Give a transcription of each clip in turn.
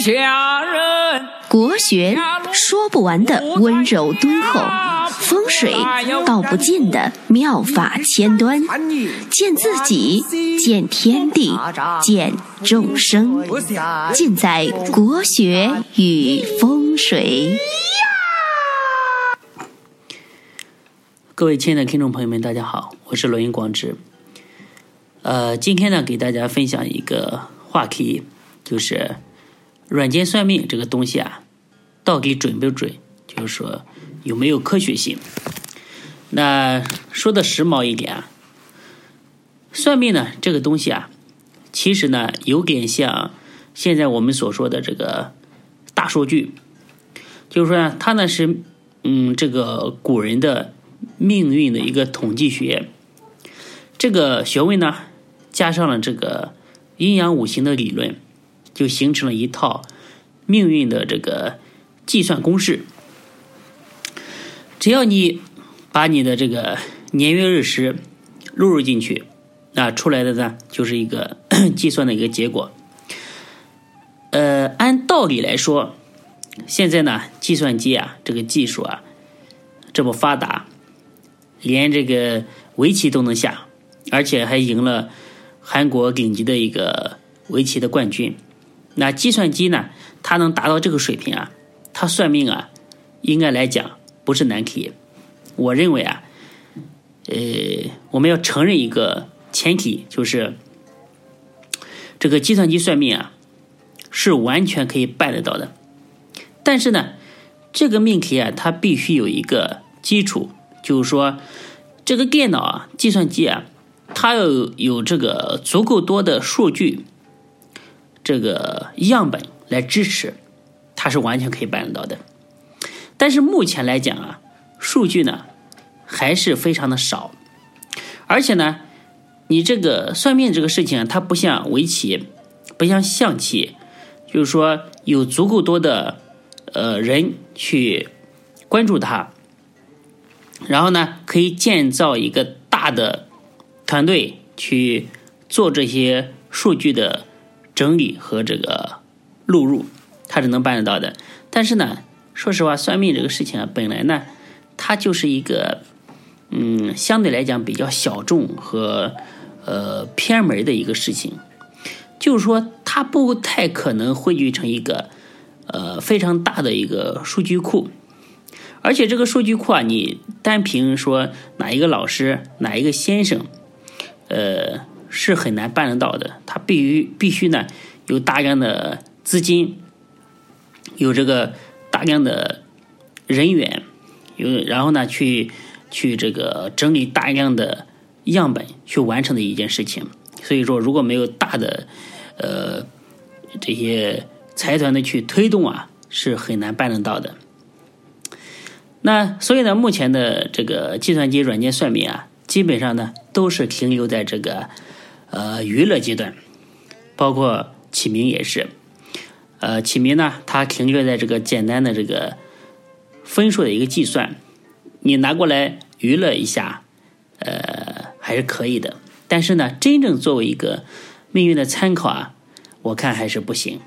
下人。国学说不完的温柔敦厚，风水道不尽的妙法千端，见自己，见天地，见众生，尽在国学与风水。各位亲爱的听众朋友们，大家好，我是罗云广志。呃，今天呢，给大家分享一个话题，就是软件算命这个东西啊，到底准不准？就是说有没有科学性？那说的时髦一点啊，算命呢这个东西啊，其实呢有点像现在我们所说的这个大数据，就是说呢，它呢是嗯这个古人的。命运的一个统计学，这个学问呢，加上了这个阴阳五行的理论，就形成了一套命运的这个计算公式。只要你把你的这个年月日时录入进去，那出来的呢就是一个 计算的一个结果。呃，按道理来说，现在呢，计算机啊，这个技术啊，这么发达。连这个围棋都能下，而且还赢了韩国顶级的一个围棋的冠军。那计算机呢？它能达到这个水平啊？它算命啊，应该来讲不是难题。我认为啊，呃，我们要承认一个前提，就是这个计算机算命啊，是完全可以办得到的。但是呢，这个命题啊，它必须有一个基础。就是说，这个电脑啊，计算机啊，它要有这个足够多的数据，这个样本来支持，它是完全可以办得到的。但是目前来讲啊，数据呢还是非常的少，而且呢，你这个算命这个事情，它不像围棋，不像象棋，就是说有足够多的呃人去关注它。然后呢，可以建造一个大的团队去做这些数据的整理和这个录入，它是能办得到的。但是呢，说实话，算命这个事情啊，本来呢，它就是一个嗯，相对来讲比较小众和呃偏门的一个事情，就是说它不太可能汇聚成一个呃非常大的一个数据库。而且这个数据库啊，你单凭说哪一个老师、哪一个先生，呃，是很难办得到的。他必须必须呢，有大量的资金，有这个大量的人员，有然后呢，去去这个整理大量的样本去完成的一件事情。所以说，如果没有大的呃这些财团的去推动啊，是很难办得到的。那所以呢，目前的这个计算机软件算命啊，基本上呢都是停留在这个呃娱乐阶段，包括起名也是，呃起名呢它停留在这个简单的这个分数的一个计算，你拿过来娱乐一下，呃还是可以的，但是呢，真正作为一个命运的参考啊，我看还是不行。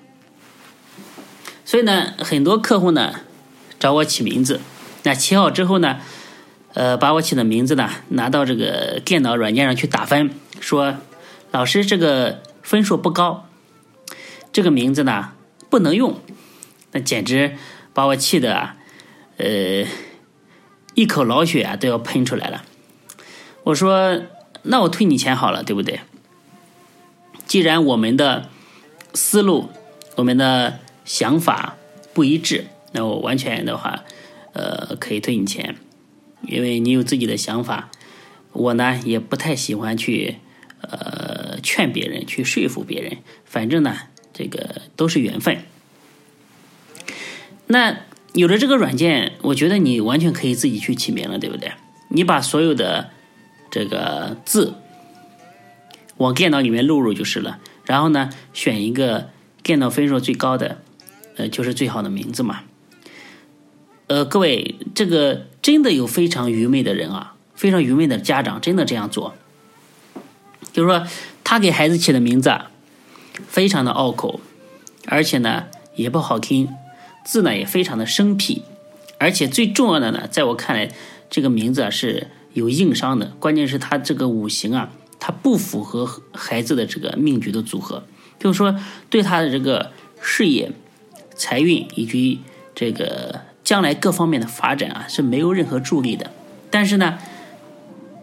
所以呢，很多客户呢找我起名字。那起好之后呢，呃，把我起的名字呢拿到这个电脑软件上去打分，说老师这个分数不高，这个名字呢不能用，那简直把我气的啊，呃，一口老血啊都要喷出来了。我说那我退你钱好了，对不对？既然我们的思路、我们的想法不一致，那我完全的话。呃，可以退你钱，因为你有自己的想法。我呢也不太喜欢去呃劝别人，去说服别人。反正呢，这个都是缘分。那有了这个软件，我觉得你完全可以自己去起名了，对不对？你把所有的这个字往电脑里面录入就是了。然后呢，选一个电脑分数最高的，呃，就是最好的名字嘛。呃，各位，这个真的有非常愚昧的人啊，非常愚昧的家长真的这样做，就是说他给孩子起的名字啊非常的拗口，而且呢也不好听，字呢也非常的生僻，而且最重要的呢，在我看来，这个名字啊是有硬伤的。关键是他这个五行啊，它不符合孩子的这个命局的组合，就是说对他的这个事业、财运以及这个将来各方面的发展啊是没有任何助力的。但是呢，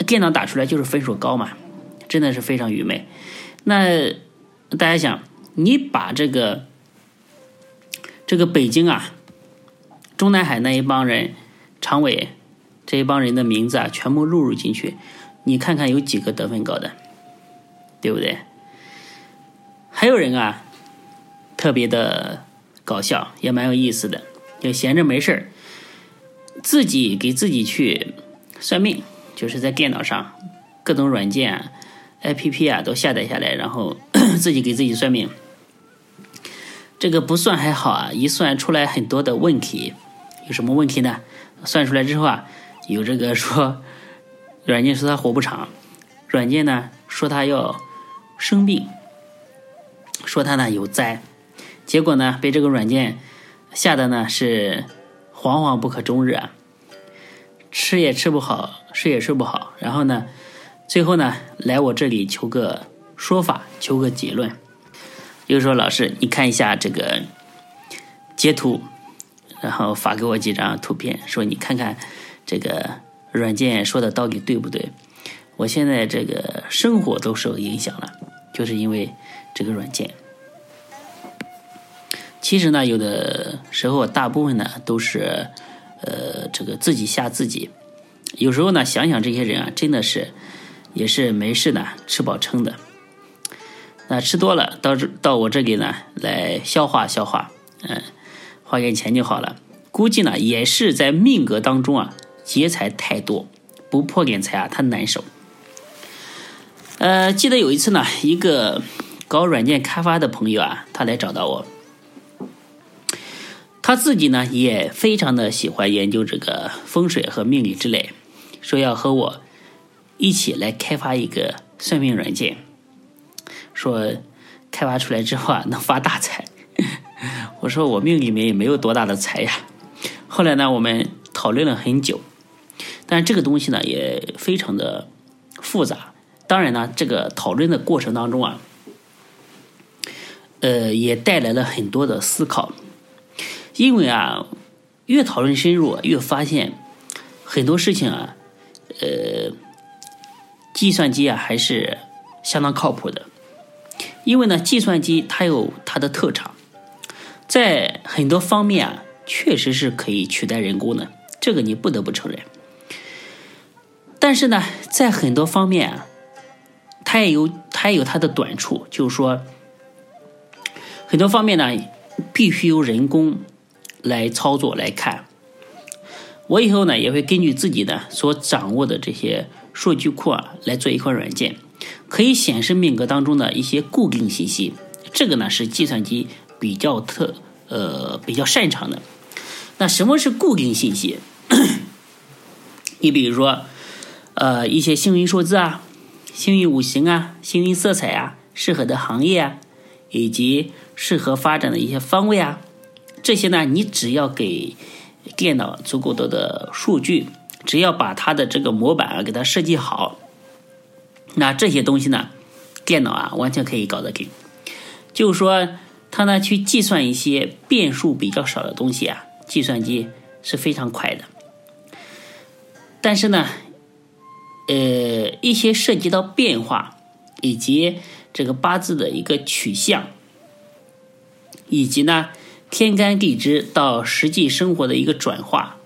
电脑打出来就是分数高嘛，真的是非常愚昧。那大家想，你把这个这个北京啊，中南海那一帮人，常委这一帮人的名字啊，全部录入进去，你看看有几个得分高的，对不对？还有人啊，特别的搞笑，也蛮有意思的，就闲着没事儿，自己给自己去算命，就是在电脑上各种软件、APP 啊都下载下来，然后 自己给自己算命。这个不算还好啊，一算出来很多的问题，有什么问题呢？算出来之后啊，有这个说，软件说他活不长，软件呢说他要生病，说他呢有灾，结果呢被这个软件吓得呢是惶惶不可终日啊，吃也吃不好，睡也睡不好，然后呢，最后呢来我这里求个说法，求个结论。就说老师，你看一下这个截图，然后发给我几张图片，说你看看这个软件说的到底对不对？我现在这个生活都受影响了，就是因为这个软件。其实呢，有的时候大部分呢都是呃这个自己吓自己。有时候呢，想想这些人啊，真的是也是没事的，吃饱撑的。那吃多了，到这到我这里呢来消化消化，嗯，花点钱就好了。估计呢也是在命格当中啊劫财太多，不破点财啊他难受。呃，记得有一次呢，一个搞软件开发的朋友啊，他来找到我，他自己呢也非常的喜欢研究这个风水和命理之类，说要和我一起来开发一个算命软件。说开发出来之后啊，能发大财。我说我命里面也没有多大的财呀。后来呢，我们讨论了很久，但这个东西呢也非常的复杂。当然呢，这个讨论的过程当中啊，呃，也带来了很多的思考。因为啊，越讨论深入，越发现很多事情啊，呃，计算机啊还是相当靠谱的。因为呢，计算机它有它的特长，在很多方面啊，确实是可以取代人工的，这个你不得不承认。但是呢，在很多方面啊，它也有它也有它的短处，就是说，很多方面呢，必须由人工来操作来看。我以后呢，也会根据自己的所掌握的这些数据库啊，来做一款软件。可以显示命格当中的一些固定信息，这个呢是计算机比较特呃比较擅长的。那什么是固定信息？你比如说，呃一些幸运数字啊、幸运五行啊、幸运色彩啊、适合的行业啊，以及适合发展的一些方位啊，这些呢你只要给电脑足够多的数据，只要把它的这个模板啊给它设计好。那这些东西呢，电脑啊完全可以搞得定。就是说，它呢去计算一些变数比较少的东西啊，计算机是非常快的。但是呢，呃，一些涉及到变化以及这个八字的一个取向，以及呢天干地支到实际生活的一个转化，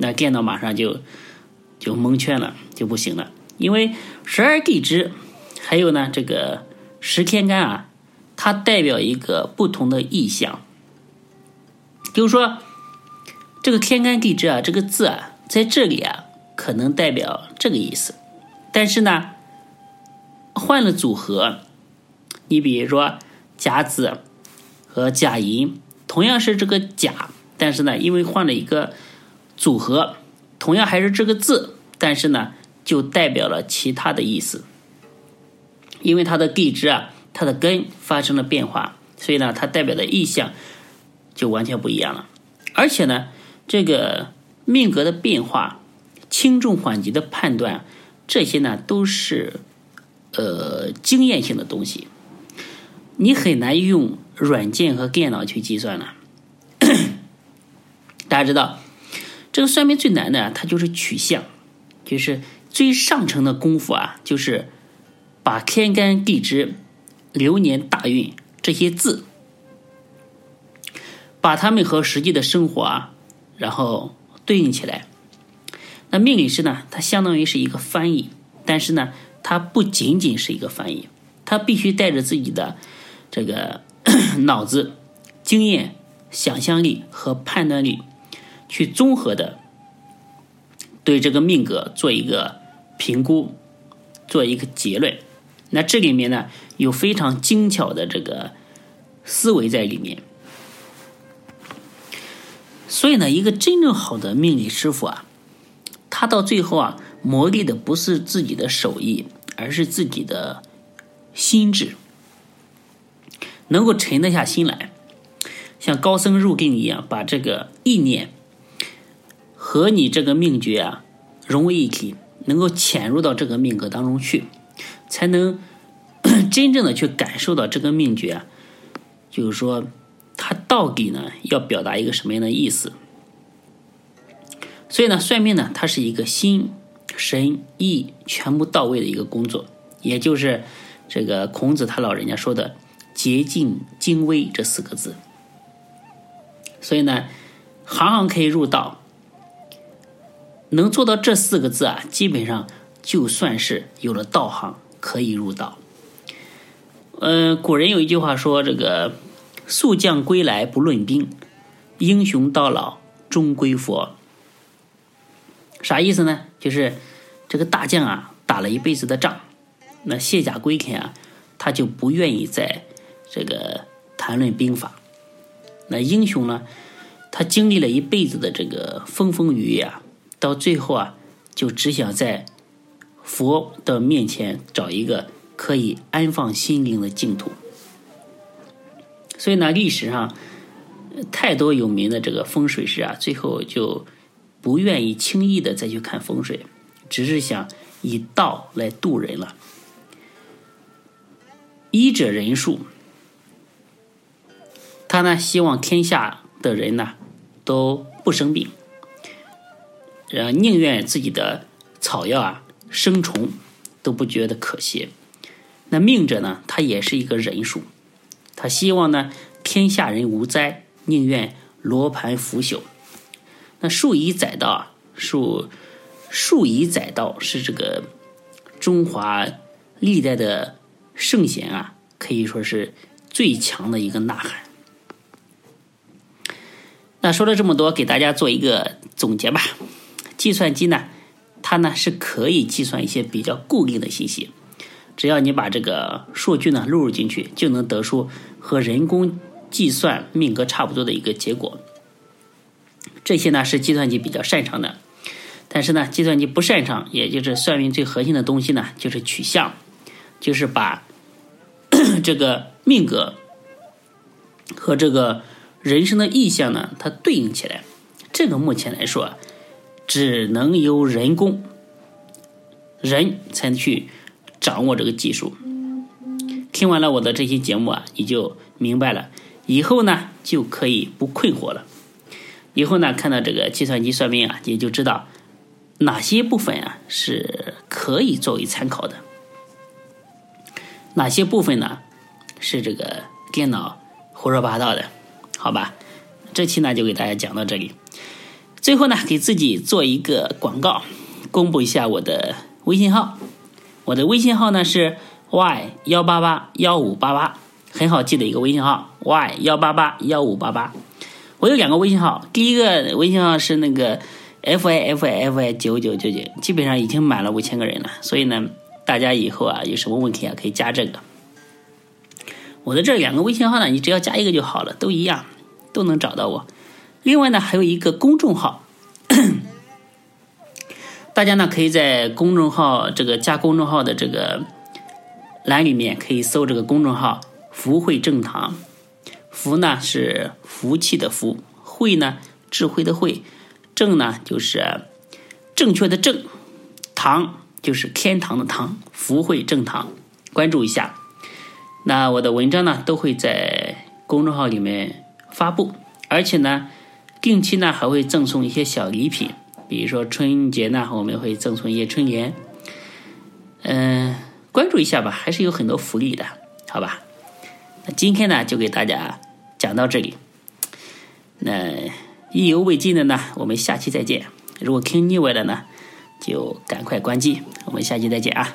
那电脑马上就就蒙圈了，就不行了。因为十二地支，还有呢这个十天干啊，它代表一个不同的意象。就是说，这个天干地支啊，这个字啊，在这里啊，可能代表这个意思。但是呢，换了组合，你比如说甲子和甲寅，同样是这个甲，但是呢，因为换了一个组合，同样还是这个字，但是呢。就代表了其他的意思，因为它的地支啊，它的根发生了变化，所以呢，它代表的意象就完全不一样了。而且呢，这个命格的变化、轻重缓急的判断，这些呢都是呃经验性的东西，你很难用软件和电脑去计算了。大家知道，这个算命最难的，它就是取象，就是最上乘的功夫啊，就是把天干地支、流年大运这些字。把他们和实际的生活啊，然后对应起来。那命理师呢，他相当于是一个翻译，但是呢，他不仅仅是一个翻译，他必须带着自己的这个 脑子、经验、想象力和判断力，去综合的对这个命格做一个评估，做一个结论。那这里面呢，有非常精巧的这个思维在里面。所以呢，一个真正好的命理师傅啊，他到最后啊，磨砺的不是自己的手艺，而是自己的心智，能够沉得下心来，像高僧入定一样，把这个意念和你这个命诀啊融为一体，能够潜入到这个命格当中去，才能 真正的去感受到这个命诀啊，就是说。它到底呢要表达一个什么样的意思？所以呢，算命呢，它是一个心、神、意全部到位的一个工作，也就是这个孔子他老人家说的“洁净精微”这四个字。所以呢，行行可以入道，能做到这四个字啊，基本上就算是有了道行，可以入道。嗯，古人有一句话说这个。速将归来不论兵，英雄到老终归佛。啥意思呢？就是这个大将啊，打了一辈子的仗，那卸甲归田啊，他就不愿意再这个谈论兵法。那英雄呢，他经历了一辈子的这个风风雨雨啊，到最后啊，就只想在佛的面前找一个可以安放心灵的净土。所以呢，历史上太多有名的这个风水师啊，最后就不愿意轻易的再去看风水，只是想以道来度人了。医者仁术，他呢希望天下的人呢都不生病，呃，宁愿自己的草药啊生虫都不觉得可惜。那命者呢，他也是一个人数。他希望呢，天下人无灾，宁愿罗盘腐朽。那数以载道啊，数数以载道是这个中华历代的圣贤啊，可以说是最强的一个呐喊。那说了这么多，给大家做一个总结吧。计算机呢，它呢是可以计算一些比较固定的信息。只要你把这个数据呢录入进去，就能得出和人工计算命格差不多的一个结果。这些呢是计算机比较擅长的，但是呢，计算机不擅长，也就是算命最核心的东西呢，就是取象，就是把 这个命格和这个人生的意象呢，它对应起来。这个目前来说，只能由人工人才能去。掌握这个技术，听完了我的这期节目啊，你就明白了。以后呢，就可以不困惑了。以后呢，看到这个计算机算命啊，也就知道哪些部分啊是可以作为参考的，哪些部分呢是这个电脑胡说八道的，好吧？这期呢就给大家讲到这里。最后呢，给自己做一个广告，公布一下我的微信号。我的微信号呢是 y 幺八八幺五八八，很好记的一个微信号 y 幺八八幺五八八。我有两个微信号，第一个微信号是那个 f i f i f i 九九九九，基本上已经满了五千个人了。所以呢，大家以后啊有什么问题啊可以加这个。我的这两个微信号呢，你只要加一个就好了，都一样，都能找到我。另外呢，还有一个公众号。大家呢可以在公众号这个加公众号的这个栏里面可以搜这个公众号“福慧正堂”，福呢是福气的福，慧呢智慧的慧，正呢就是正确的正，堂就是天堂的堂，福慧正堂，关注一下。那我的文章呢都会在公众号里面发布，而且呢定期呢还会赠送一些小礼品，比如说春节呢我们会赠送一些春联，嗯，关注一下吧，还是有很多福利的，好吧？那今天呢就给大家讲到这里，那意犹未尽的呢，我们下期再见。如果听腻歪了呢，就赶快关机，我们下期再见啊。